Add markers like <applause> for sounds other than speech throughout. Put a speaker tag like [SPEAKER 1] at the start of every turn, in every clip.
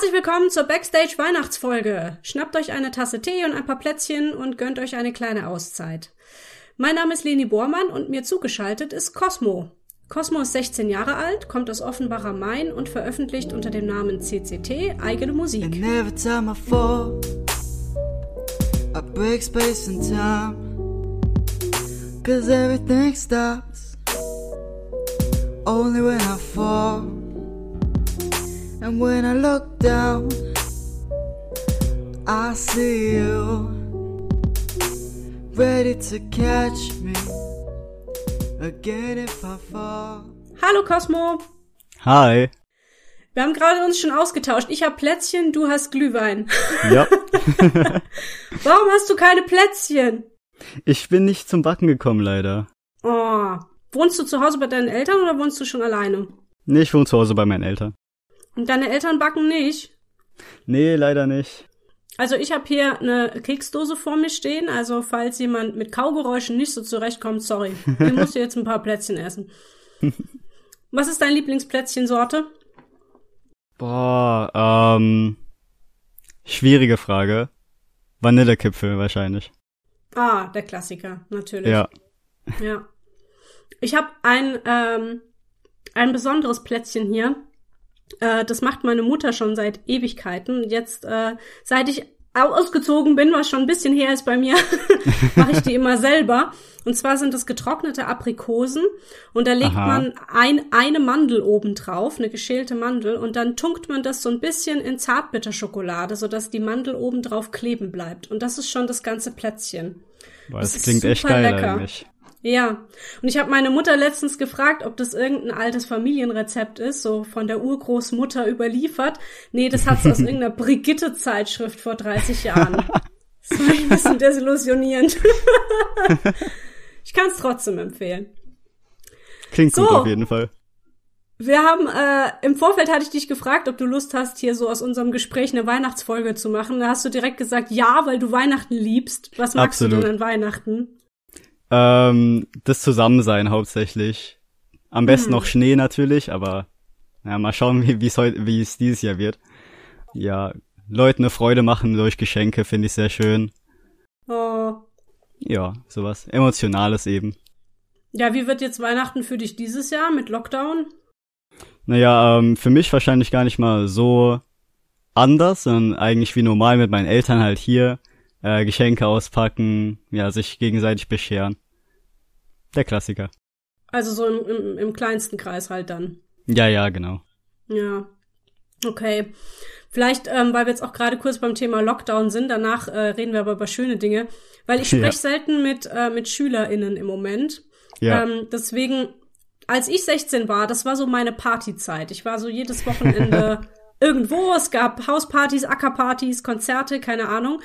[SPEAKER 1] Herzlich willkommen zur Backstage Weihnachtsfolge. Schnappt euch eine Tasse Tee und ein paar Plätzchen und gönnt euch eine kleine Auszeit. Mein Name ist Leni Bormann und mir zugeschaltet ist Cosmo. Cosmo ist 16 Jahre alt, kommt aus Offenbach am Main und veröffentlicht unter dem Namen CCT eigene Musik.
[SPEAKER 2] And every time I fall, I break space and time. Cause everything stops only when I fall. And when I look down, I see you ready to catch me again if I fall.
[SPEAKER 1] Hallo Cosmo.
[SPEAKER 3] Hi.
[SPEAKER 1] Wir haben gerade uns schon ausgetauscht. Ich habe Plätzchen, du hast Glühwein.
[SPEAKER 3] Ja. <laughs> <laughs>
[SPEAKER 1] Warum hast du keine Plätzchen?
[SPEAKER 3] ich bin nicht zum Backen gekommen, leider.
[SPEAKER 1] Oh. Wohnst du zu Hause bei deinen Eltern oder wohnst du schon alleine?
[SPEAKER 3] Nee, ich wohne zu Hause bei meinen Eltern.
[SPEAKER 1] Und deine Eltern backen nicht?
[SPEAKER 3] Nee, leider nicht.
[SPEAKER 1] Also ich habe hier eine Keksdose vor mir stehen, also falls jemand mit Kaugeräuschen nicht so zurechtkommt, sorry. Ich muss jetzt ein paar Plätzchen essen. <laughs> Was ist deine Lieblingsplätzchensorte?
[SPEAKER 3] Boah, ähm, schwierige Frage. Vanillekipfel wahrscheinlich.
[SPEAKER 1] Ah, der Klassiker, natürlich.
[SPEAKER 3] Ja.
[SPEAKER 1] Ja. Ich habe ein, ähm, ein besonderes Plätzchen hier. Äh, das macht meine Mutter schon seit Ewigkeiten. Jetzt, äh, seit ich ausgezogen bin, was schon ein bisschen her ist bei mir, <laughs> mache ich die immer selber. Und zwar sind es getrocknete Aprikosen und da legt
[SPEAKER 3] Aha.
[SPEAKER 1] man ein, eine Mandel oben drauf, eine geschälte Mandel, und dann tunkt man das so ein bisschen in Zartbitterschokolade, sodass die Mandel oben drauf kleben bleibt. Und das ist schon das ganze Plätzchen.
[SPEAKER 3] Boah,
[SPEAKER 1] Das
[SPEAKER 3] das,
[SPEAKER 1] ist
[SPEAKER 3] klingt echt geil
[SPEAKER 1] lecker.
[SPEAKER 3] eigentlich.
[SPEAKER 1] Ja, und ich habe meine Mutter letztens gefragt, ob das irgendein altes Familienrezept ist, so von der Urgroßmutter überliefert. Nee, das hat sie aus <laughs> irgendeiner Brigitte-Zeitschrift vor 30 Jahren. Das war ein bisschen desillusionierend. <laughs> ich kann es trotzdem empfehlen.
[SPEAKER 3] Klingt
[SPEAKER 1] So.
[SPEAKER 3] gut auf jeden Fall.
[SPEAKER 1] Wir haben, äh, im Vorfeld hatte ich dich gefragt, ob du Lust hast, hier so aus unserem Gespräch eine Weihnachtsfolge zu machen. Da hast du direkt gesagt, ja, weil du Weihnachten liebst. Was magst du
[SPEAKER 3] Absolut.
[SPEAKER 1] denn an Weihnachten?
[SPEAKER 3] Ähm, das Zusammensein hauptsächlich. Am besten
[SPEAKER 1] Hm.
[SPEAKER 3] noch Schnee natürlich, aber ja, mal schauen, wie wie es heute, wie es dieses Jahr wird. Ja, Leuten eine Freude machen durch Geschenke finde ich sehr schön.
[SPEAKER 1] Oh.
[SPEAKER 3] Ja, sowas Emotionales eben.
[SPEAKER 1] Ja, wie wird jetzt Weihnachten für dich dieses Jahr mit Lockdown?
[SPEAKER 3] Naja, ähm, für mich wahrscheinlich gar nicht mal so anders, sondern eigentlich wie normal mit meinen Eltern halt hier äh, Geschenke auspacken, ja, sich gegenseitig bescheren. Der Klassiker.
[SPEAKER 1] Also so im, im, im kleinsten Kreis halt dann.
[SPEAKER 3] Ja, ja, genau.
[SPEAKER 1] Ja. Okay. Vielleicht, ähm, weil wir jetzt auch gerade kurz beim Thema Lockdown sind, danach äh, reden wir aber über schöne Dinge. Weil ich spreche
[SPEAKER 3] Ja.
[SPEAKER 1] selten mit, äh, mit SchülerInnen im Moment.
[SPEAKER 3] Ja,
[SPEAKER 1] Ähm, deswegen, als ich 16 war, das war so meine Partyzeit. Ich war so jedes Wochenende <laughs> irgendwo. Es gab Hauspartys, Ackerpartys, Konzerte, keine Ahnung.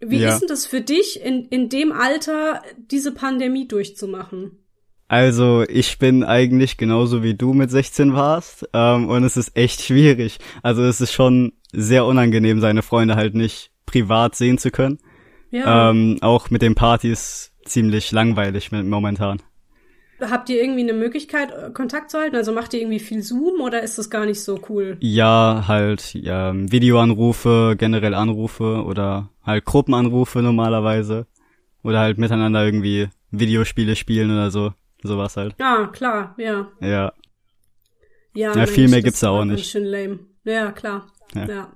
[SPEAKER 1] Wie
[SPEAKER 3] Ja.
[SPEAKER 1] ist denn das für dich, in, in dem Alter diese Pandemie durchzumachen?
[SPEAKER 3] also ich bin eigentlich genauso wie du mit 16 warst ähm, und es ist echt schwierig. Also es ist schon sehr unangenehm, seine Freunde halt nicht privat sehen zu können.
[SPEAKER 1] Ja.
[SPEAKER 3] Ähm, auch mit den Partys ziemlich langweilig momentan.
[SPEAKER 1] Habt ihr irgendwie eine Möglichkeit, äh, Kontakt zu halten? Also macht ihr irgendwie viel Zoom oder ist das gar nicht so cool?
[SPEAKER 3] Ja, halt ja, Videoanrufe, generell Anrufe oder halt Gruppenanrufe normalerweise. Oder halt miteinander irgendwie Videospiele spielen oder so. Sowas halt.
[SPEAKER 1] Ja, klar, ja.
[SPEAKER 3] Ja.
[SPEAKER 1] Ja,
[SPEAKER 3] Ja, viel
[SPEAKER 1] Mensch,
[SPEAKER 3] mehr gibt's da auch nicht.
[SPEAKER 1] schön lame. Ja, klar. Ja.
[SPEAKER 3] Ja.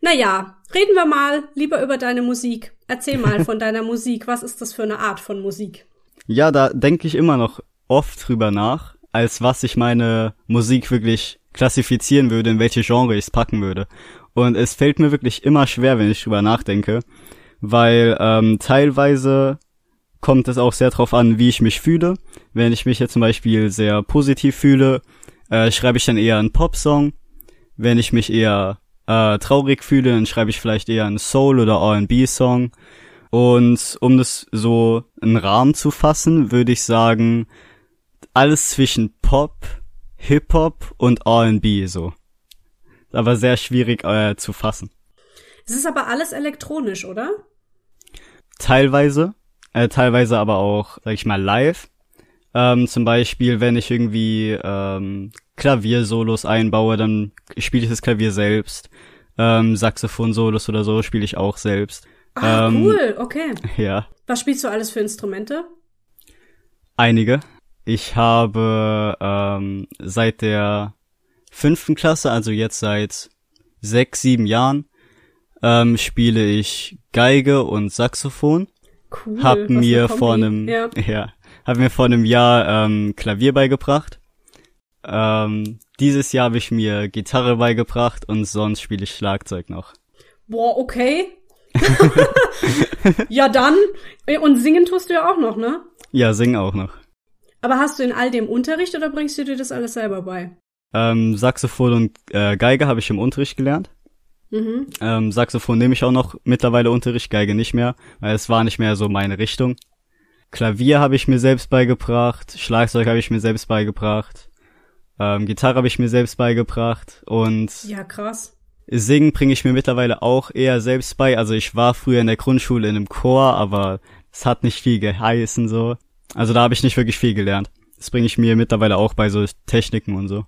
[SPEAKER 1] Naja, reden wir mal lieber über deine Musik. Erzähl mal <laughs> von deiner Musik. Was ist das für eine Art von Musik?
[SPEAKER 3] Ja, da denke ich immer noch oft drüber nach, als was ich meine Musik wirklich klassifizieren würde, in welche Genre ich es packen würde. Und es fällt mir wirklich immer schwer, wenn ich drüber nachdenke, weil ähm, teilweise kommt es auch sehr drauf an, wie ich mich fühle. Wenn ich mich jetzt zum Beispiel sehr positiv fühle, äh, schreibe ich dann eher einen Popsong. Wenn ich mich eher äh, traurig fühle, dann schreibe ich vielleicht eher einen Soul- oder R&B-Song. Und um das so einen Rahmen zu fassen, würde ich sagen, alles zwischen Pop, Hip-Hop und R&B so. Aber sehr schwierig äh, zu fassen.
[SPEAKER 1] Es ist aber alles elektronisch, oder?
[SPEAKER 3] Teilweise, äh, teilweise aber auch, sag ich mal, live. Ähm, zum Beispiel, wenn ich irgendwie ähm, Klaviersolos einbaue, dann spiele ich das Klavier selbst. Ähm, Saxophon-Solos oder so spiele ich auch selbst.
[SPEAKER 1] Ah,
[SPEAKER 3] ähm,
[SPEAKER 1] cool, okay. <laughs>
[SPEAKER 3] Ja,
[SPEAKER 1] Was spielst du alles für Instrumente?
[SPEAKER 3] einige. Ich habe ähm, seit der fünften Klasse, also jetzt seit sechs, sieben Jahren, ähm, spiele ich Geige und Saxophon.
[SPEAKER 1] Cool.
[SPEAKER 3] hab mir vor einem
[SPEAKER 1] Ja. <laughs>
[SPEAKER 3] ja. hab mir vor einem Jahr ähm, Klavier beigebracht. Ähm, dieses Jahr habe ich mir Gitarre beigebracht und sonst spiele ich Schlagzeug noch.
[SPEAKER 1] Boah, okay. <laughs> ja, dann. Und singen tust du ja auch noch, ne?
[SPEAKER 3] Ja, sing auch noch.
[SPEAKER 1] Aber hast du in all dem Unterricht oder bringst du dir das alles selber bei?
[SPEAKER 3] Ähm, Saxophon und äh, Geige habe ich im Unterricht gelernt.
[SPEAKER 1] Mhm.
[SPEAKER 3] Ähm, Saxophon nehme ich auch noch mittlerweile Unterricht, Geige nicht mehr, weil es war nicht mehr so meine Richtung. Klavier habe ich mir selbst beigebracht, Schlagzeug habe ich mir selbst beigebracht, ähm, Gitarre habe ich mir selbst beigebracht und
[SPEAKER 1] Ja, krass.
[SPEAKER 3] Singen bringe ich mir mittlerweile auch eher selbst bei. Also ich war früher in der Grundschule in einem Chor, aber es hat nicht viel geheißen so. Also da habe ich nicht wirklich viel gelernt. Das bringe ich mir mittlerweile auch bei so Techniken und so.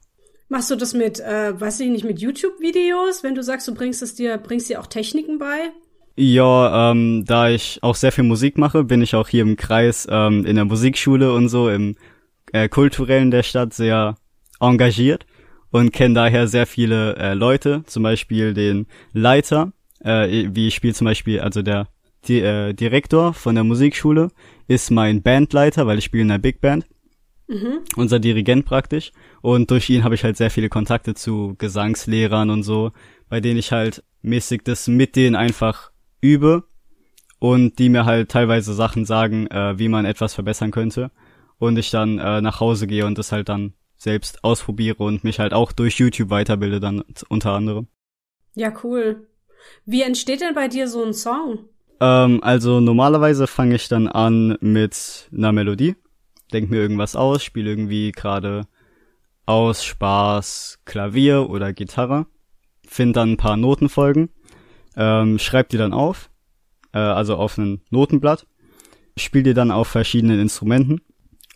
[SPEAKER 1] Machst du das mit, äh, weiß ich nicht, mit YouTube-Videos, wenn du sagst, du bringst es dir, bringst dir auch Techniken bei?
[SPEAKER 3] Ja, ähm, da ich auch sehr viel Musik mache, bin ich auch hier im Kreis ähm, in der Musikschule und so im äh, kulturellen der Stadt sehr engagiert und kenne daher sehr viele äh, Leute, zum Beispiel den Leiter, äh, wie ich spiele zum Beispiel, also der die, äh, Direktor von der Musikschule ist mein Bandleiter, weil ich spiele in der Big Band,
[SPEAKER 1] Mhm.
[SPEAKER 3] unser Dirigent praktisch. Und durch ihn habe ich halt sehr viele Kontakte zu Gesangslehrern und so, bei denen ich halt mäßig das mit denen einfach übe und die mir halt teilweise Sachen sagen, äh, wie man etwas verbessern könnte. Und ich dann äh, nach Hause gehe und das halt dann selbst ausprobiere und mich halt auch durch YouTube weiterbilde dann unter anderem.
[SPEAKER 1] Ja, cool. Wie entsteht denn bei dir so ein Song?
[SPEAKER 3] Ähm, also normalerweise fange ich dann an mit einer Melodie, denk mir irgendwas aus, spiele irgendwie gerade aus Spaß Klavier oder Gitarre, find dann ein paar Notenfolgen, ähm, schreib die dann auf, äh, also auf ein Notenblatt, spiel die dann auf verschiedenen Instrumenten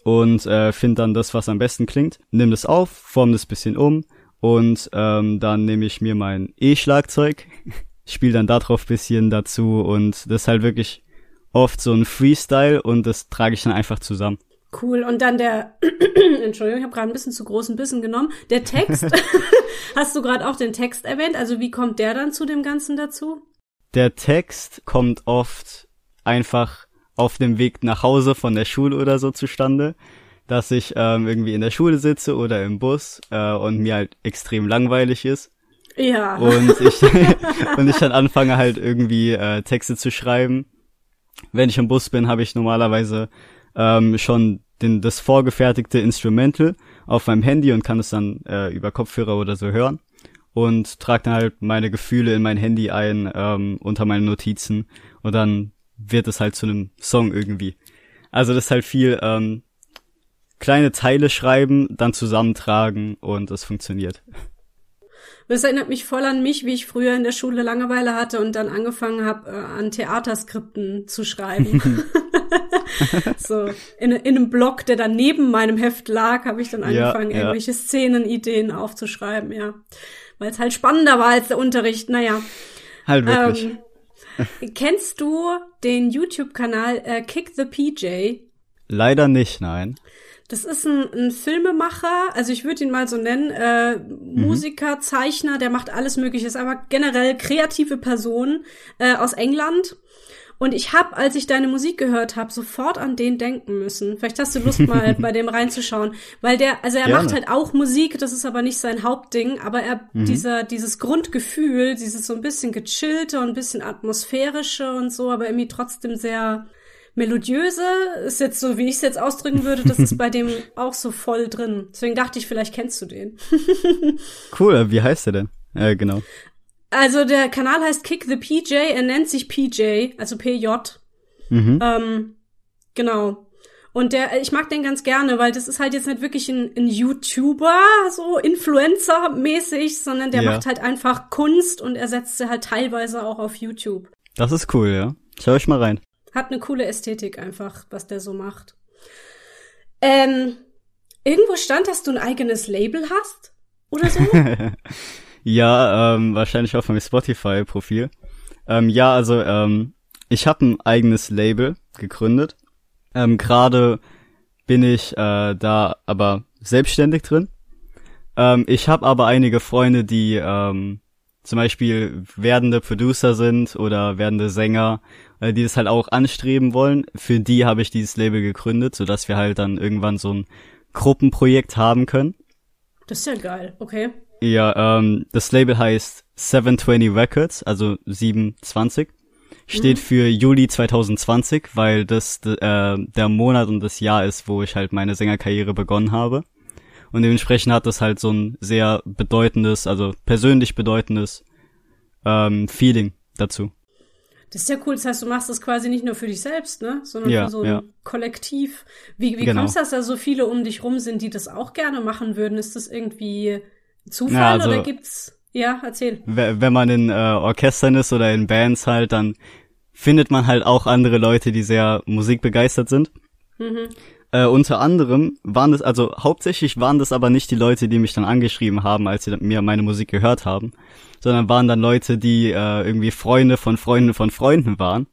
[SPEAKER 3] und äh, find dann das, was am besten klingt, nimm das auf, form das bisschen um und ähm, dann nehme ich mir mein E-Schlagzeug, <laughs> spiel dann darauf bisschen dazu und das ist halt wirklich oft so ein Freestyle und das trage ich dann einfach zusammen.
[SPEAKER 1] Cool. Und dann der, <clears throat> Entschuldigung, ich habe gerade ein bisschen zu großen Bissen genommen. Der Text, <laughs> hast du gerade auch den Text erwähnt? Also wie kommt der dann zu dem Ganzen dazu?
[SPEAKER 3] Der Text kommt oft einfach auf dem Weg nach Hause von der Schule oder so zustande, dass ich ähm, irgendwie in der Schule sitze oder im Bus äh, und mir halt extrem langweilig ist
[SPEAKER 1] Ja.
[SPEAKER 3] und <laughs> ich <laughs> und ich dann anfange halt irgendwie äh, Texte zu schreiben. Wenn ich im Bus bin, habe ich normalerweise ähm, schon den, das vorgefertigte Instrumental auf meinem Handy und kann es dann äh, über Kopfhörer oder so hören und trage dann halt meine Gefühle in mein Handy ein ähm, unter meine Notizen und dann wird es halt zu einem Song irgendwie. Also das ist halt viel ähm, kleine Teile schreiben, dann zusammentragen und es funktioniert.
[SPEAKER 1] Das erinnert mich voll an mich, wie ich früher in der Schule Langeweile hatte und dann angefangen habe, äh, an Theaterskripten zu schreiben. <laughs> so, in, in einem Blog, der dann neben meinem Heft lag, habe ich dann
[SPEAKER 3] Ja,
[SPEAKER 1] angefangen,
[SPEAKER 3] ja.
[SPEAKER 1] irgendwelche Szenenideen aufzuschreiben, ja. Weil es halt spannender war als der Unterricht, naja.
[SPEAKER 3] Halt wirklich.
[SPEAKER 1] Ähm, <laughs> kennst du den YouTube-Kanal äh, Kick the PJ?
[SPEAKER 3] Leider nicht, nein.
[SPEAKER 1] Das ist ein, ein Filmemacher, also ich würde ihn mal so nennen, äh, Musiker, Zeichner, der macht alles Mögliche, ist aber generell kreative Person äh, aus England. Und ich habe, als ich deine Musik gehört habe, sofort an den denken müssen. Vielleicht hast du Lust, mal <laughs> bei dem reinzuschauen. Weil der, also er
[SPEAKER 3] Gerne.
[SPEAKER 1] macht halt auch Musik, das ist aber nicht sein Hauptding, aber er, dieser, dieses Grundgefühl, dieses so ein bisschen gechillte und ein bisschen atmosphärische und so, aber irgendwie trotzdem sehr melodiöse, ist jetzt so, wie ich es jetzt ausdrücken würde, das ist bei dem <laughs> auch so voll drin. Deswegen dachte ich, vielleicht kennst du den.
[SPEAKER 3] Cool, wie heißt der denn? Äh, genau.
[SPEAKER 1] Also der Kanal heißt Kick the PJ, er nennt sich PJ, also PJ.
[SPEAKER 3] Mhm.
[SPEAKER 1] Ähm, genau. Und der, ich mag den ganz gerne, weil das ist halt jetzt nicht wirklich ein, ein YouTuber, so Influencer-mäßig, sondern der
[SPEAKER 3] Ja.
[SPEAKER 1] macht halt einfach Kunst und er setzt sie halt teilweise auch auf YouTube.
[SPEAKER 3] Das ist cool, ja. Schau ich mal rein.
[SPEAKER 1] Hat eine coole Ästhetik einfach, was der so macht. Ähm, irgendwo stand, dass du ein eigenes Label hast? oder so? <laughs>
[SPEAKER 3] ja, ähm, wahrscheinlich auf meinem Spotify-Profil. Ähm, ja, also ähm, ich habe ein eigenes Label gegründet. Ähm, Gerade bin ich äh, da aber selbstständig drin. Ähm, ich habe aber einige Freunde, die ähm, zum Beispiel werdende Producer sind oder werdende Sänger, äh, die das halt auch anstreben wollen. Für die habe ich dieses Label gegründet, sodass wir halt dann irgendwann so ein Gruppenprojekt haben können.
[SPEAKER 1] Das ist ja geil, okay.
[SPEAKER 3] Ja, ähm, das Label heißt 720 Records, also 720. Steht mhm. für Juli 2020, weil das äh, der Monat und das Jahr ist, wo ich halt meine Sängerkarriere begonnen habe. Und dementsprechend hat das halt so ein sehr bedeutendes, also persönlich bedeutendes ähm, Feeling dazu.
[SPEAKER 1] Das ist ja cool. Das heißt, du machst das quasi nicht nur für dich selbst, ne? Sondern
[SPEAKER 3] ja,
[SPEAKER 1] für so ein
[SPEAKER 3] ja.
[SPEAKER 1] Kollektiv. Wie, wie
[SPEAKER 3] Genau.
[SPEAKER 1] kommst du, dass da so viele um dich rum sind, die das auch gerne machen würden? Ist das irgendwie Zufall
[SPEAKER 3] Ja, also-
[SPEAKER 1] oder gibt's. Ja, erzähl.
[SPEAKER 3] Wenn man in äh, Orchestern ist oder in Bands halt, dann findet man halt auch andere Leute, die sehr musikbegeistert sind.
[SPEAKER 1] Mhm.
[SPEAKER 3] Äh, unter anderem waren das, also hauptsächlich waren das aber nicht die Leute, die mich dann angeschrieben haben, als sie mir meine Musik gehört haben, sondern waren dann Leute, die äh, irgendwie Freunde von Freunden von Freunden waren,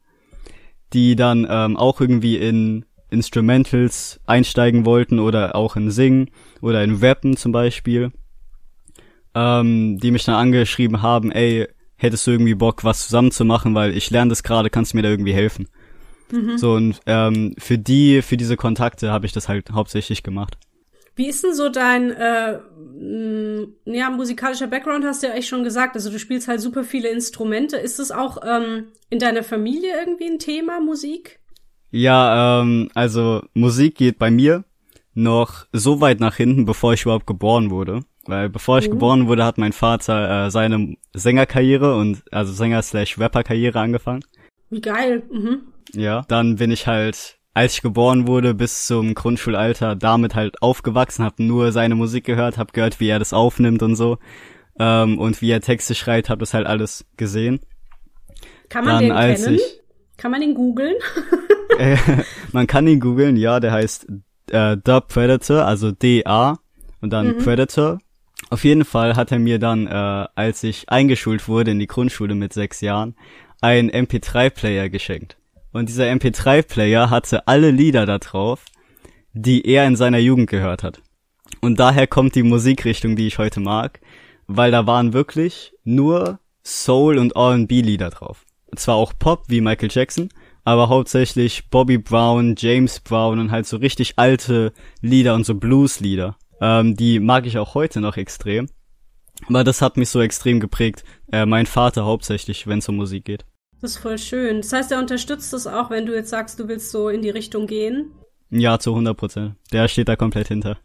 [SPEAKER 3] die dann ähm, auch irgendwie in Instrumentals einsteigen wollten oder auch in Singen oder in Rappen zum Beispiel, ähm, die mich dann angeschrieben haben, ey, hättest du irgendwie Bock, was zusammen zu machen, weil ich lerne das gerade, kannst du mir da irgendwie helfen? So und ähm, für die, für diese Kontakte habe ich das halt hauptsächlich gemacht.
[SPEAKER 1] Wie ist denn so dein, äh, ja, musikalischer Background hast du ja echt schon gesagt. Also du spielst halt super viele Instrumente. Ist es auch ähm, in deiner Familie irgendwie ein Thema, Musik?
[SPEAKER 3] Ja, ähm, also Musik geht bei mir noch so weit nach hinten, bevor ich überhaupt geboren wurde. Weil bevor ich
[SPEAKER 1] Oh.
[SPEAKER 3] geboren wurde, hat mein Vater äh, seine Sängerkarriere und also Sänger slash Rapper-Karriere angefangen.
[SPEAKER 1] Wie geil. Mhm.
[SPEAKER 3] Ja. Dann bin ich halt, als ich geboren wurde, bis zum Grundschulalter damit halt aufgewachsen, hab nur seine Musik gehört, hab gehört, wie er das aufnimmt und so. Ähm, und wie er Texte schreibt, hab das halt alles gesehen.
[SPEAKER 1] Kann man
[SPEAKER 3] Dann
[SPEAKER 1] den
[SPEAKER 3] als
[SPEAKER 1] kennen?
[SPEAKER 3] ich
[SPEAKER 1] Kann man den googeln? <laughs>
[SPEAKER 3] Äh, man kann ihn googeln, ja, der heißt äh, The Predator, also D-A und dann Predator. Auf jeden Fall hat er mir dann, äh, als ich eingeschult wurde in die Grundschule mit sechs Jahren, einen MP3-Player geschenkt. Und dieser MP3-Player hatte alle Lieder da drauf, die er in seiner Jugend gehört hat. Und daher kommt die Musikrichtung, die ich heute mag, weil da waren wirklich nur Soul- und R&B-Lieder drauf. Zwar auch Pop wie Michael Jackson, aber hauptsächlich Bobby Brown, James Brown und halt so richtig alte Lieder und so Blues-Lieder. Ähm, die mag ich auch heute noch extrem. Aber das hat mich so extrem geprägt. Äh, mein Vater hauptsächlich, wenn es um Musik geht.
[SPEAKER 1] Das ist voll schön. Das heißt, er unterstützt es auch, wenn du jetzt sagst, du willst so in die Richtung gehen.
[SPEAKER 3] Ja, zu 100 Prozent. Der steht da komplett hinter.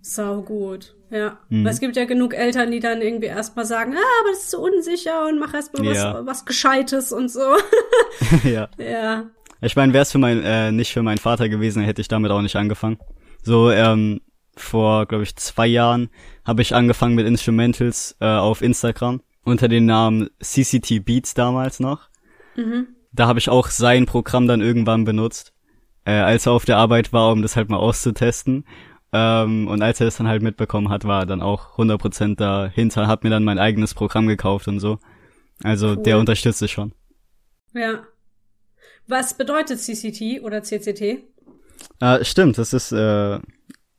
[SPEAKER 1] Sau gut. Ja.
[SPEAKER 3] Mhm.
[SPEAKER 1] Weil es gibt ja genug Eltern, die dann irgendwie erstmal sagen, ah, aber das ist so unsicher und mach erstmal
[SPEAKER 3] Ja.
[SPEAKER 1] was, was Gescheites und so. <laughs>
[SPEAKER 3] ja.
[SPEAKER 1] ja.
[SPEAKER 3] Ich meine, wäre es für mein, äh, nicht für meinen Vater gewesen, hätte ich damit auch nicht angefangen. So, ähm, vor, glaube ich, zwei Jahren habe ich angefangen mit Instrumentals äh, auf Instagram unter dem Namen CCT Beats damals noch. Da habe ich auch sein Programm dann irgendwann benutzt, äh, als er auf der Arbeit war, um das halt mal auszutesten. Ähm, und als er das dann halt mitbekommen hat, war er dann auch 100% dahinter, hat mir dann mein eigenes Programm gekauft und so. Also der
[SPEAKER 1] Cool.
[SPEAKER 3] unterstützt es schon.
[SPEAKER 1] Ja. Was bedeutet CCT oder CCT?
[SPEAKER 3] Ah, stimmt, das ist äh,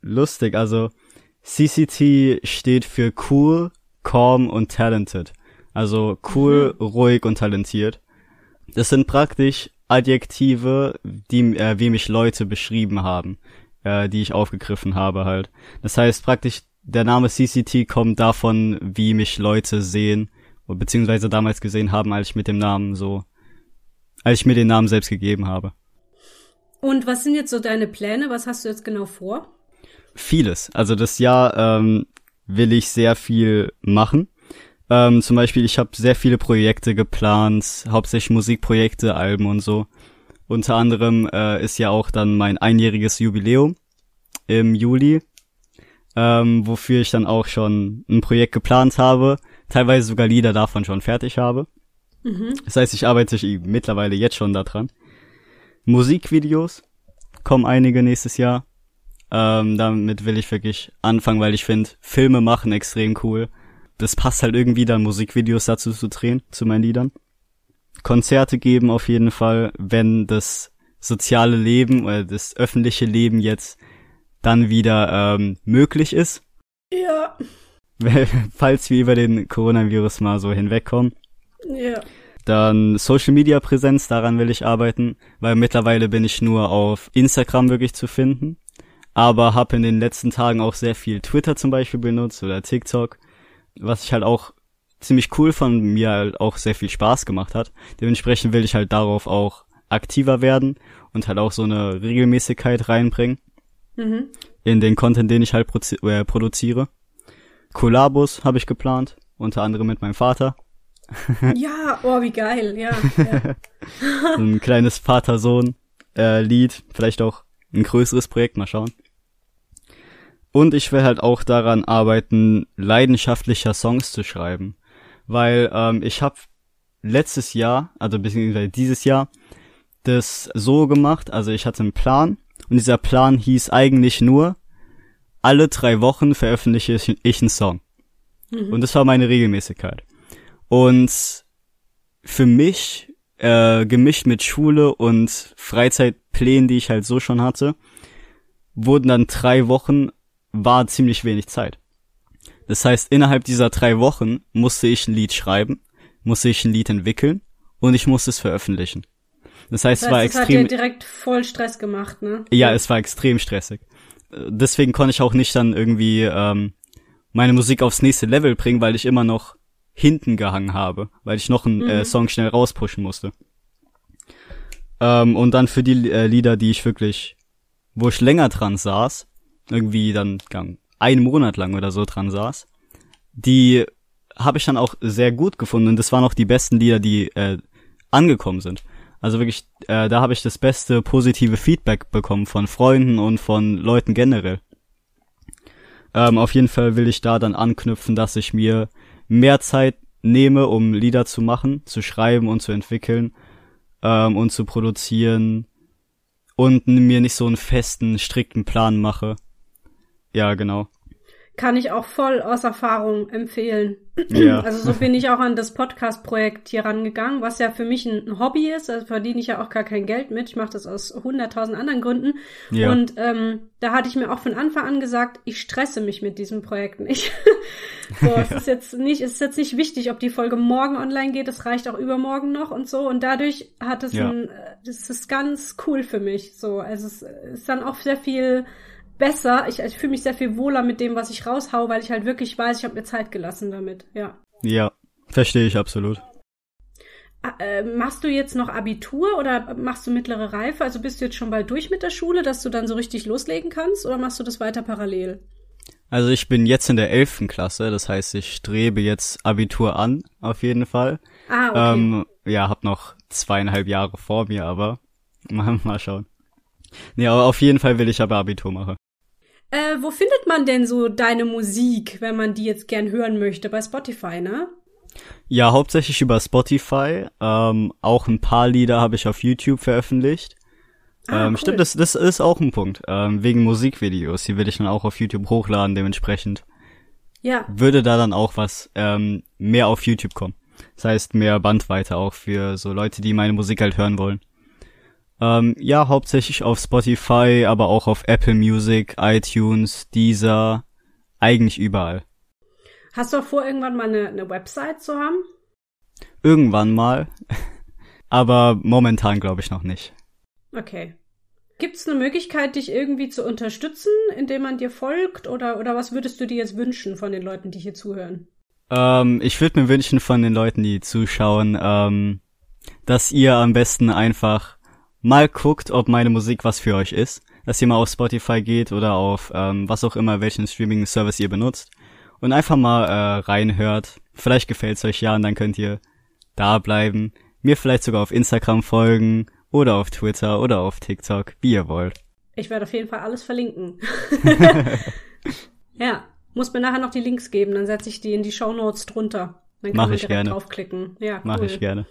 [SPEAKER 3] lustig. Also CCT steht für cool, calm und talented. Also cool, ruhig und talentiert. Das sind praktisch Adjektive, die äh, wie mich Leute beschrieben haben, äh, die ich aufgegriffen habe halt. Das heißt praktisch der Name CCT kommt davon, wie mich Leute sehen beziehungsweise damals gesehen haben, als ich mit dem Namen so, als ich mir den Namen selbst gegeben habe.
[SPEAKER 1] Und was sind jetzt so deine Pläne? Was hast du jetzt genau vor?
[SPEAKER 3] Vieles. Also das Jahr ähm, will ich sehr viel machen. Ähm, zum Beispiel, ich habe sehr viele Projekte geplant, hauptsächlich Musikprojekte, Alben und so. Unter anderem äh, ist ja auch dann mein einjähriges Jubiläum im Juli, ähm, wofür ich dann auch schon ein Projekt geplant habe, teilweise sogar Lieder davon schon fertig habe. Das heißt, ich arbeite mittlerweile jetzt schon daran. Musikvideos kommen einige nächstes Jahr. Ähm, damit will ich wirklich anfangen, weil ich finde, Filme machen extrem cool. Das passt halt irgendwie dann Musikvideos dazu zu drehen, zu meinen Liedern. Konzerte geben auf jeden Fall, wenn das soziale Leben oder das öffentliche Leben jetzt dann wieder ähm, möglich ist.
[SPEAKER 1] Ja. <laughs>
[SPEAKER 3] Falls wir über den Coronavirus mal so hinwegkommen.
[SPEAKER 1] Ja.
[SPEAKER 3] Dann Social Media Präsenz, daran will ich arbeiten, weil mittlerweile bin ich nur auf Instagram wirklich zu finden, aber habe in den letzten Tagen auch sehr viel Twitter zum Beispiel benutzt oder TikTok, was ich halt auch ziemlich cool von mir halt auch sehr viel Spaß gemacht hat. Dementsprechend will ich halt darauf auch aktiver werden und halt auch so eine Regelmäßigkeit reinbringen
[SPEAKER 1] Mhm.
[SPEAKER 3] in den Content, den ich halt äh, produziere. Kollabos habe ich geplant, unter anderem mit meinem Vater. <laughs>
[SPEAKER 1] Ja, oh, wie geil, ja. ja. <laughs>
[SPEAKER 3] So ein kleines Vater-Sohn-Lied, vielleicht auch ein größeres Projekt, mal schauen. Und ich will halt auch daran arbeiten, leidenschaftlicher Songs zu schreiben. Weil ähm, ich habe letztes Jahr, also beziehungsweise dieses Jahr, das so gemacht, also ich hatte einen Plan und dieser Plan hieß eigentlich nur, alle drei Wochen veröffentliche ich, ich einen Song. Und das war meine Regelmäßigkeit. Und für mich, äh, gemischt mit Schule und Freizeitplänen, die ich halt so schon hatte, wurden dann drei Wochen, war ziemlich wenig Zeit. Das heißt, innerhalb dieser drei Wochen musste ich ein Lied schreiben, musste ich ein Lied entwickeln und ich musste es veröffentlichen. Das heißt,
[SPEAKER 1] Das
[SPEAKER 3] es war
[SPEAKER 1] heißt, das hat
[SPEAKER 3] extrem,
[SPEAKER 1] dir direkt voll Stress gemacht, ne?
[SPEAKER 3] ja, es war extrem stressig. Äh, Deswegen konnte ich auch nicht dann irgendwie ähm, meine Musik aufs nächste Level bringen, weil ich immer noch hinten gehangen habe, weil ich noch einen äh, Song schnell rauspushen musste. Ähm, und dann für die äh, Lieder, die ich wirklich, wo ich länger dran saß, irgendwie dann einen Monat lang oder so dran saß, die habe ich dann auch sehr gut gefunden und das waren auch die besten Lieder, die äh, angekommen sind. Also wirklich, äh, da habe ich das beste positive Feedback bekommen von Freunden und von Leuten generell. Ähm, auf jeden Fall will ich da dann anknüpfen, dass ich mir mehr Zeit nehme, um Lieder zu machen, zu schreiben und zu entwickeln ähm, und zu produzieren und mir nicht so einen festen, strikten Plan mache. Ja, genau.
[SPEAKER 1] Kann ich auch voll aus Erfahrung empfehlen.
[SPEAKER 3] Ja. <clears throat>
[SPEAKER 1] Also so bin ich auch an das Podcast-Projekt hier rangegangen, was ja für mich ein Hobby ist. Also verdiene ich ja auch gar kein Geld mit. Ich mache das aus hunderttausend anderen Gründen.
[SPEAKER 3] Ja.
[SPEAKER 1] Und ähm, da hatte ich mir auch von Anfang an gesagt, ich stresse mich mit diesem Projekt nicht. <laughs> so, es ist jetzt nicht, es ist jetzt nicht wichtig, ob die Folge morgen online geht. Es reicht auch übermorgen noch und so. Und dadurch hat es
[SPEAKER 3] Ja.
[SPEAKER 1] ein, äh, das ist ganz cool für mich. So, also es ist dann auch sehr viel besser. Ich, ich fühle mich sehr viel wohler mit dem, was ich raushau, weil ich halt wirklich weiß, ich habe mir Zeit gelassen damit. Ja.
[SPEAKER 3] Ja, verstehe ich absolut.
[SPEAKER 1] Ah, Äh, machst du jetzt noch Abitur oder machst du mittlere Reife? Also bist du jetzt schon bald durch mit der Schule, dass du dann so richtig loslegen kannst oder machst du das weiter parallel?
[SPEAKER 3] Also ich bin jetzt in der elften Klasse, das heißt, ich strebe jetzt Abitur an, auf jeden Fall.
[SPEAKER 1] Ah, okay.
[SPEAKER 3] Ähm, ja, hab noch zweieinhalb Jahre vor mir, aber <laughs> mal, mal schauen. Nee, aber auf jeden Fall will ich aber Abitur machen.
[SPEAKER 1] Äh, wo findet man denn so deine Musik, wenn man die jetzt gern hören möchte? Bei Spotify, ne?
[SPEAKER 3] Ja, hauptsächlich über Spotify. Ähm, auch ein paar Lieder habe ich auf YouTube veröffentlicht.
[SPEAKER 1] Ah,
[SPEAKER 3] ähm,
[SPEAKER 1] cool.
[SPEAKER 3] Stimmt, das, das ist auch ein Punkt. Ähm, wegen Musikvideos. Die will ich dann auch auf YouTube hochladen, dementsprechend.
[SPEAKER 1] Ja.
[SPEAKER 3] Würde da dann auch was ähm, mehr auf YouTube kommen. Das heißt, mehr Bandweite auch für so Leute, die meine Musik halt hören wollen. Ähm, ja, hauptsächlich auf Spotify, aber auch auf Apple Music, iTunes, Deezer, eigentlich überall.
[SPEAKER 1] Hast du auch vor, irgendwann mal eine, eine Website zu haben?
[SPEAKER 3] Irgendwann mal. <laughs> aber momentan glaube ich noch nicht.
[SPEAKER 1] Okay. Gibt es eine Möglichkeit, dich irgendwie zu unterstützen, indem man dir folgt? Oder, oder was würdest du dir jetzt wünschen von den Leuten, die hier zuhören?
[SPEAKER 3] Ähm, ich würde mir wünschen von den Leuten, die zuschauen, ähm, dass ihr am besten einfach mal guckt, ob meine Musik was für euch ist. Dass ihr mal auf Spotify geht oder auf ähm, was auch immer, welchen Streaming-Service ihr benutzt. Und einfach mal äh, reinhört. Vielleicht gefällt's euch ja und dann könnt ihr da bleiben. Mir vielleicht sogar auf Instagram folgen oder auf Twitter oder auf TikTok, wie ihr wollt.
[SPEAKER 1] Ich werde auf jeden Fall alles verlinken. <laughs> ja, muss mir nachher noch die Links geben, dann setze ich die in die Show Notes drunter. Dann kann
[SPEAKER 3] Mach
[SPEAKER 1] man
[SPEAKER 3] ich
[SPEAKER 1] direkt
[SPEAKER 3] gerne.
[SPEAKER 1] draufklicken. Ja, cool.
[SPEAKER 3] Mache ich gerne.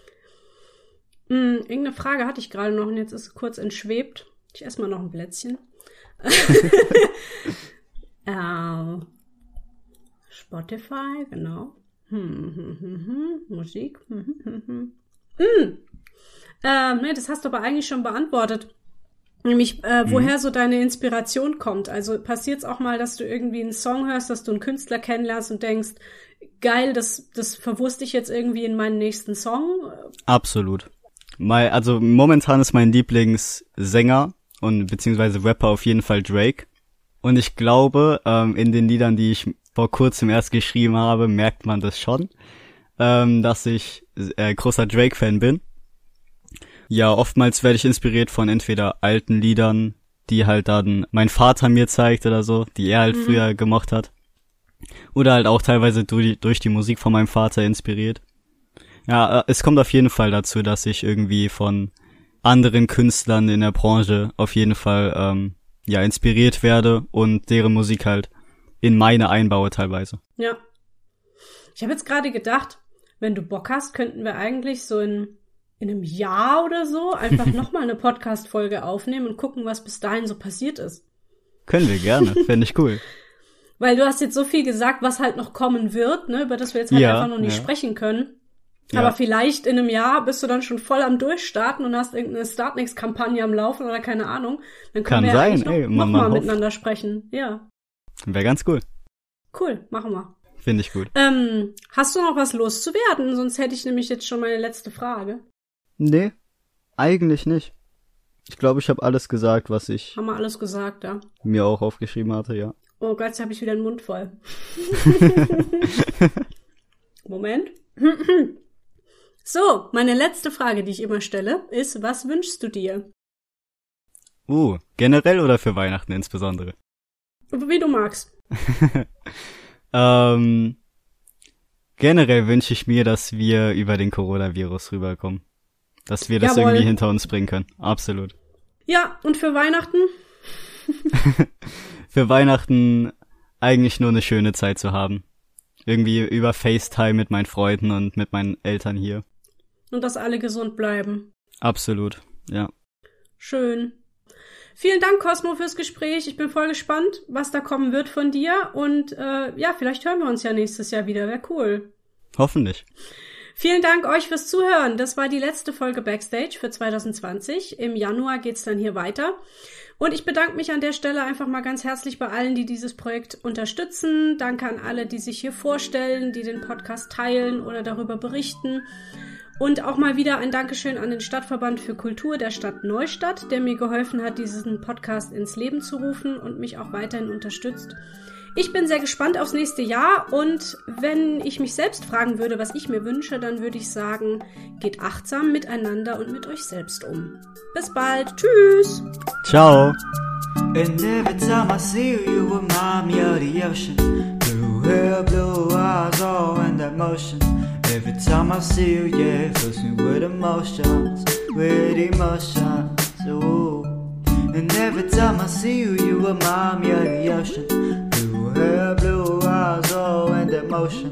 [SPEAKER 1] Hm, irgendeine Frage hatte ich gerade noch und jetzt ist sie kurz entschwebt. Ich esse mal noch ein Plätzchen. <laughs> äh, Spotify, genau. Hm, hm, hm, hm, Musik. Hm, hm, hm, hm. Äh, nee, das hast du aber eigentlich schon beantwortet. Nämlich, äh, woher so deine Inspiration kommt. Also passiert es auch mal, dass du irgendwie einen Song hörst, dass du einen Künstler kennenlernst und denkst, geil, das, das verwurste ich jetzt irgendwie in meinen nächsten Song.
[SPEAKER 3] Absolut. Mein, also momentan ist mein Lieblingssänger und beziehungsweise Rapper auf jeden Fall Drake. Und ich glaube, ähm, in den Liedern, die ich vor kurzem erst geschrieben habe, merkt man das schon, ähm, dass ich äh, großer Drake-Fan bin. Ja, oftmals werde ich inspiriert von entweder alten Liedern, die halt dann mein Vater mir zeigt oder so, die er halt
[SPEAKER 1] Mhm.
[SPEAKER 3] früher gemocht hat. Oder halt auch teilweise durch, durch die Musik von meinem Vater inspiriert. Ja, äh, es kommt auf jeden Fall dazu, dass ich irgendwie von anderen Künstlern in der Branche auf jeden Fall ähm, ja inspiriert werde und deren Musik halt in meine einbaue teilweise.
[SPEAKER 1] Ja. Ich habe jetzt gerade gedacht, wenn du Bock hast, könnten wir eigentlich so in, in einem Jahr oder so einfach <laughs> nochmal eine Podcast-Folge aufnehmen und gucken, was bis dahin so passiert ist.
[SPEAKER 3] Können wir gerne, <laughs> fände ich cool.
[SPEAKER 1] Weil du hast jetzt so viel gesagt, was halt noch kommen wird, ne, über das wir jetzt halt
[SPEAKER 3] Ja,
[SPEAKER 1] einfach noch nicht
[SPEAKER 3] ja.
[SPEAKER 1] sprechen können.
[SPEAKER 3] Ja.
[SPEAKER 1] Aber vielleicht in einem Jahr bist du dann schon voll am Durchstarten und hast irgendeine Startnext-Kampagne am Laufen oder keine Ahnung. Dann können
[SPEAKER 3] Kann
[SPEAKER 1] wir ja
[SPEAKER 3] sein,
[SPEAKER 1] noch,
[SPEAKER 3] ey,
[SPEAKER 1] noch
[SPEAKER 3] man-
[SPEAKER 1] mal
[SPEAKER 3] man hofft.
[SPEAKER 1] miteinander sprechen. Ja,
[SPEAKER 3] Wäre ganz cool.
[SPEAKER 1] cool, machen wir.
[SPEAKER 3] Finde ich gut.
[SPEAKER 1] Ähm, hast du noch was loszuwerden? Sonst hätte ich nämlich jetzt schon meine letzte Frage.
[SPEAKER 3] Nee, eigentlich nicht. Ich glaube, ich habe alles gesagt, was ich
[SPEAKER 1] Haben wir alles gesagt, ja.
[SPEAKER 3] mir auch aufgeschrieben hatte, ja.
[SPEAKER 1] Oh Gott, jetzt habe ich wieder den Mund voll. <laughs> <laughs> Moment. <laughs> So, meine letzte Frage, die ich immer stelle, ist, was wünschst du dir?
[SPEAKER 3] Uh, generell oder für Weihnachten insbesondere?
[SPEAKER 1] Wie du magst. <laughs>
[SPEAKER 3] Ähm, generell wünsche ich mir, dass wir über den Coronavirus rüberkommen. Dass wir das
[SPEAKER 1] Jawohl.
[SPEAKER 3] irgendwie hinter uns bringen können. Absolut.
[SPEAKER 1] Ja, und für Weihnachten? <laughs>
[SPEAKER 3] Für Weihnachten eigentlich nur eine schöne Zeit zu haben. Irgendwie über FaceTime mit meinen Freunden und mit meinen Eltern hier.
[SPEAKER 1] Und dass alle gesund bleiben.
[SPEAKER 3] Absolut. Ja.
[SPEAKER 1] Schön. Vielen Dank, Cosmo, fürs Gespräch. Ich bin voll gespannt, was da kommen wird von dir. Und äh, ja, vielleicht hören wir uns ja nächstes Jahr wieder. Wäre cool.
[SPEAKER 3] Hoffentlich.
[SPEAKER 1] Vielen Dank euch fürs Zuhören. Das war die letzte Folge Backstage für 2020. Im Januar geht's dann hier weiter. Und ich bedanke mich an der Stelle einfach mal ganz herzlich bei allen, die dieses Projekt unterstützen. Danke an alle, die sich hier vorstellen, die den Podcast teilen oder darüber berichten. Und auch mal wieder ein Dankeschön an den Stadtverband für Kultur der Stadt Neustadt, der mir geholfen hat, diesen Podcast ins Leben zu rufen und mich auch weiterhin unterstützt. Ich bin sehr gespannt aufs nächste Jahr und wenn ich mich selbst fragen würde, was ich mir wünsche, dann würde ich sagen, geht achtsam miteinander und mit euch selbst um. Bis bald. Tschüss.
[SPEAKER 3] Ciao.
[SPEAKER 2] And every time I see you, you remind me of the ocean. Blue hair, blue eyes, all in that motion. Every time I see you, yeah, it fills me with emotions, with emotions. Ooh. And every time I see you, you remind me of the ocean. Blue hair, blue eyes, all in that motion.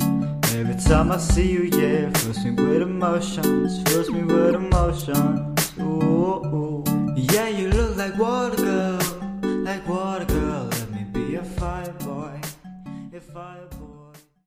[SPEAKER 2] Every time I see you, yeah, fills me with emotions, fills me with emotion.